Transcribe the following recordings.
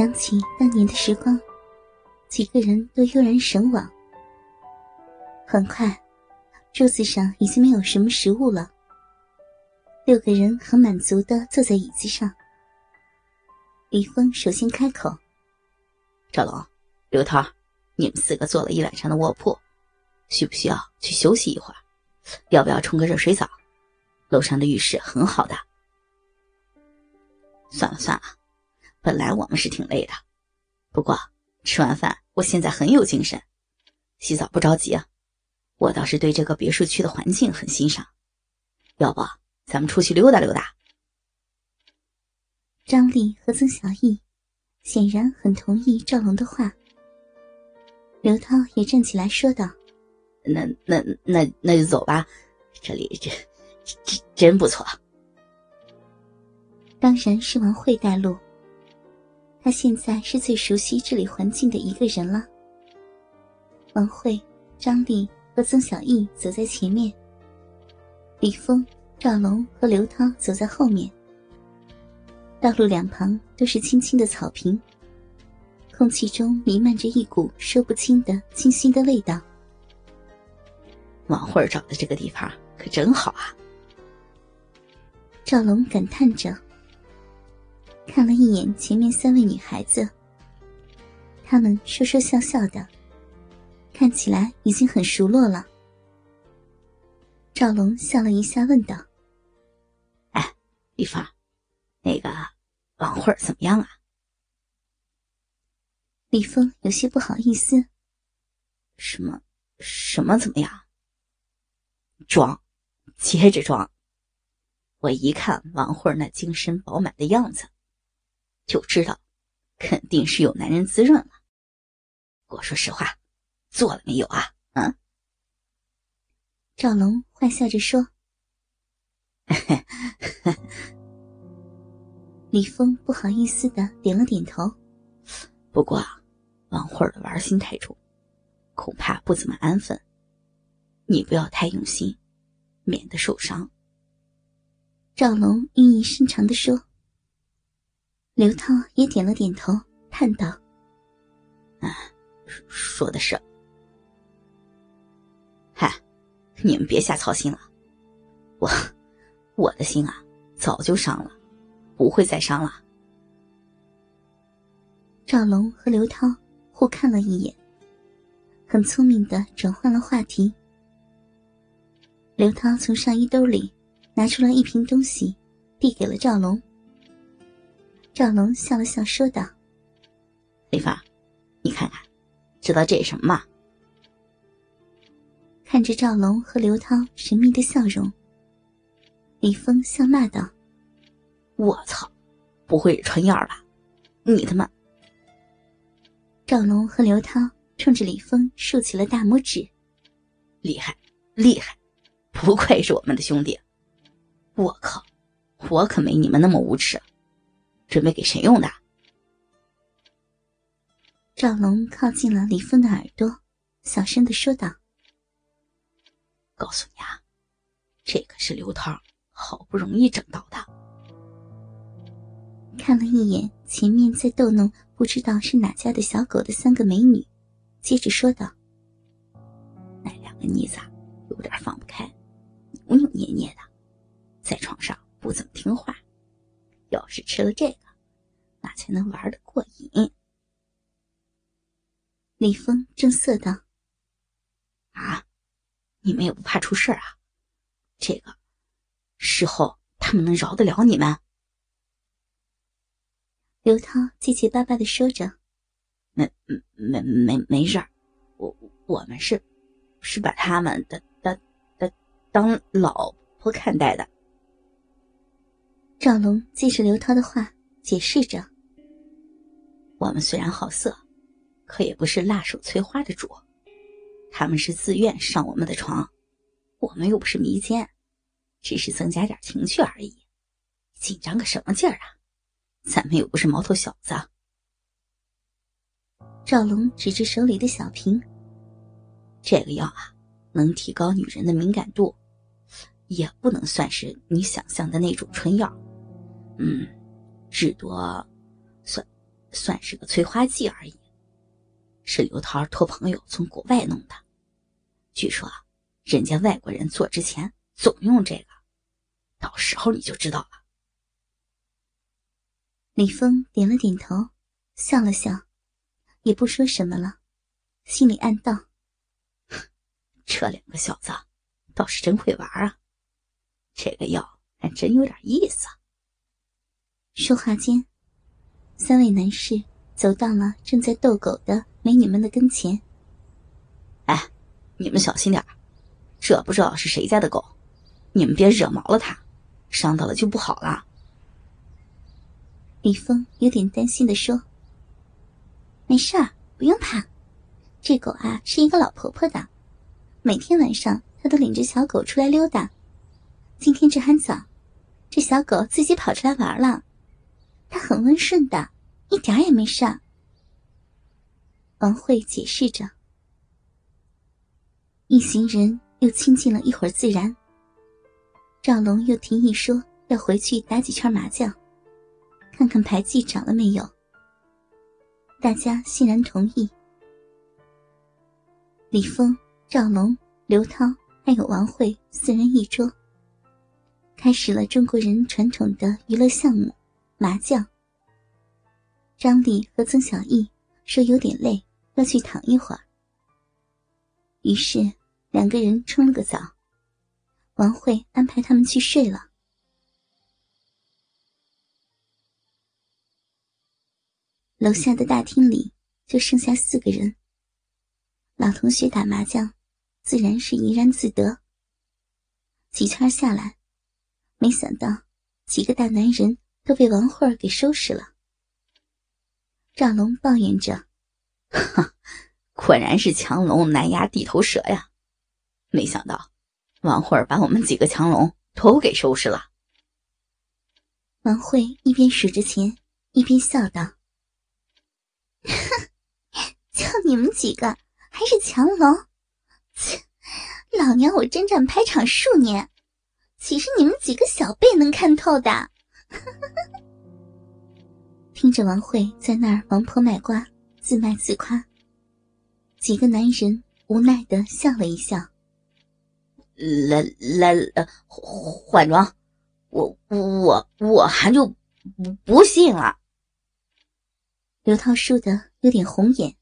想起当年的时光，几个人都悠然神往。很快，桌子上已经没有什么食物了。六个人很满足的坐在椅子上。李峰首先开口：“赵龙、刘涛，你们四个坐了一晚上的卧铺，需不需要去休息一会儿？要不要冲个热水澡？楼上的浴室很好的。”算了算了，本来我们是挺累的，不过吃完饭我现在很有精神，洗澡不着急啊。我倒是对这个别墅区的环境很欣赏，要不咱们出去溜达溜达？张丽和曾小艺显然很同意赵龙的话。刘涛也站起来说道：“那那那那就走吧，这里这这真不错。”当然是王慧带路，他现在是最熟悉这里环境的一个人了。王慧、张丽。和曾小艺走在前面，李峰、赵龙和刘涛走在后面。道路两旁都是青青的草坪，空气中弥漫着一股说不清的清新的味道。王慧找的这个地方可真好啊！赵龙感叹着，看了一眼前面三位女孩子，她们说说笑笑的。看起来已经很熟络了。赵龙笑了一下，问道：“哎，李芳，那个王慧怎么样啊？”李峰有些不好意思：“什么？什么怎么样？装，接着装。我一看王慧那精神饱满的样子，就知道肯定是有男人滋润了。我说实话。”做了没有啊？嗯。赵龙坏笑着说：“李峰不好意思的点了点头。不过，王慧儿的玩心太重，恐怕不怎么安分。你不要太用心，免得受伤。”赵龙意义深长的说。刘涛也点了点头，叹道：“啊，说的是。”嗨你们别瞎操心了，我我的心啊早就伤了，不会再伤了。赵龙和刘涛互看了一眼，很聪明的转换了话题。刘涛从上衣兜里拿出了一瓶东西，递给了赵龙。赵龙笑了笑，说道：“李芳，你看看，知道这是什么吗？”看着赵龙和刘涛神秘的笑容，李峰笑骂道：“我操，不会是春药吧？你他妈！”赵龙和刘涛冲着李峰竖起了大拇指：“厉害，厉害！不愧是我们的兄弟！我靠，我可没你们那么无耻！准备给谁用的？”赵龙靠近了李峰的耳朵，小声的说道。告诉你啊，这可是刘涛好不容易整到的。看了一眼前面在逗弄不知道是哪家的小狗的三个美女，接着说道：“那两个妮子有点放不开，扭扭捏捏的，在床上不怎么听话。要是吃了这个，那才能玩的过瘾。”李峰正色道：“啊。”你们也不怕出事啊？这个事后他们能饶得了你们？刘涛结结巴巴的说着：“没没没没事儿，我我们是是把他们的当当当老婆看待的。”赵龙接着刘涛的话解释着：“我们虽然好色，可也不是辣手摧花的主。”他们是自愿上我们的床，我们又不是迷奸，只是增加点情趣而已。紧张个什么劲儿啊？咱们又不是毛头小子。赵龙指着手里的小瓶，这个药啊，能提高女人的敏感度，也不能算是你想象的那种春药。嗯，至多算算是个催化剂而已，是刘涛托朋友从国外弄的。据说啊，人家外国人做之前总用这个，到时候你就知道了。李峰点了点头，笑了笑，也不说什么了，心里暗道：这两个小子倒是真会玩啊，这个药还真有点意思。说话间，三位男士走到了正在逗狗的美女们的跟前。哎，你们小心点这不知道是谁家的狗，你们别惹毛了它，伤到了就不好了。李峰有点担心的说：“没事儿，不用怕，这狗啊是一个老婆婆的，每天晚上她都领着小狗出来溜达。今天这还早，这小狗自己跑出来玩了。”他很温顺的，一点也没事。王慧解释着。一行人又亲近了一会儿自然。赵龙又提议说要回去打几圈麻将，看看牌技涨了没有。大家欣然同意。李峰、赵龙、刘涛还有王慧四人一桌，开始了中国人传统的娱乐项目。麻将。张丽和曾小艺说有点累，要去躺一会儿。于是两个人冲了个澡，王慧安排他们去睡了。楼下的大厅里就剩下四个人。老同学打麻将，自然是怡然自得。几圈下来，没想到几个大男人。都被王慧儿给收拾了。赵龙抱怨着：“哈，果然是强龙难压地头蛇呀！没想到王慧儿把我们几个强龙都给收拾了。”王慧一边数着钱，一边笑道：“哼就你们几个还是强龙？切，老娘我征战排场数年，岂是你们几个小辈能看透的？”听着王慧在那儿王婆卖瓜，自卖自夸，几个男人无奈的笑了一笑。来来，换装，我我我还就不不信了。刘涛输的有点红眼，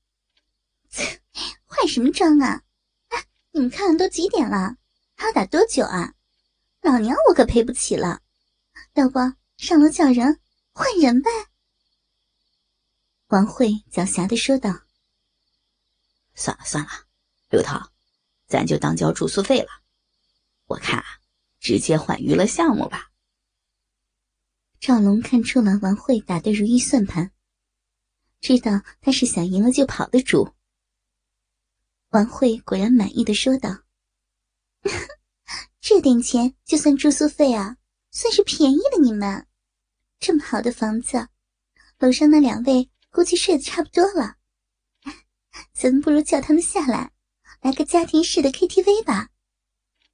换什么装啊？哎，你们看都几点了，还要打多久啊？老娘我可赔不起了，要不？上楼叫人换人呗。王慧狡黠的说道：“算了算了，刘涛，咱就当交住宿费了。我看啊，直接换娱乐项目吧。”赵龙看出了王慧打的如意算盘，知道他是想赢了就跑的主。王慧果然满意的说道：“ 这点钱就算住宿费啊，算是便宜了你们。”这么好的房子，楼上那两位估计睡得差不多了，咱们不如叫他们下来，来个家庭式的 KTV 吧。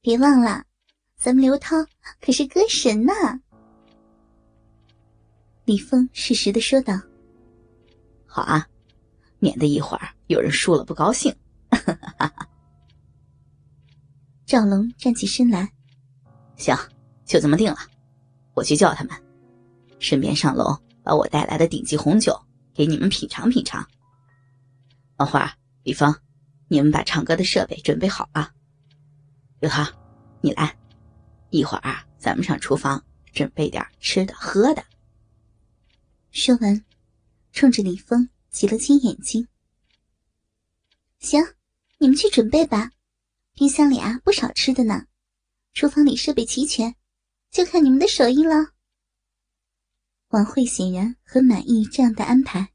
别忘了，咱们刘涛可是歌神呢。李峰适时的说道：“好啊，免得一会儿有人输了不高兴。”赵龙站起身来：“行，就这么定了，我去叫他们。”顺便上楼把我带来的顶级红酒给你们品尝品尝。王花、李芳，你们把唱歌的设备准备好了。刘涛，你来，一会儿啊，咱们上厨房准备点吃的喝的。说完，冲着李峰挤了挤眼睛。行，你们去准备吧，冰箱里啊不少吃的呢，厨房里设备齐全，就看你们的手艺了。王慧显然很满意这样的安排。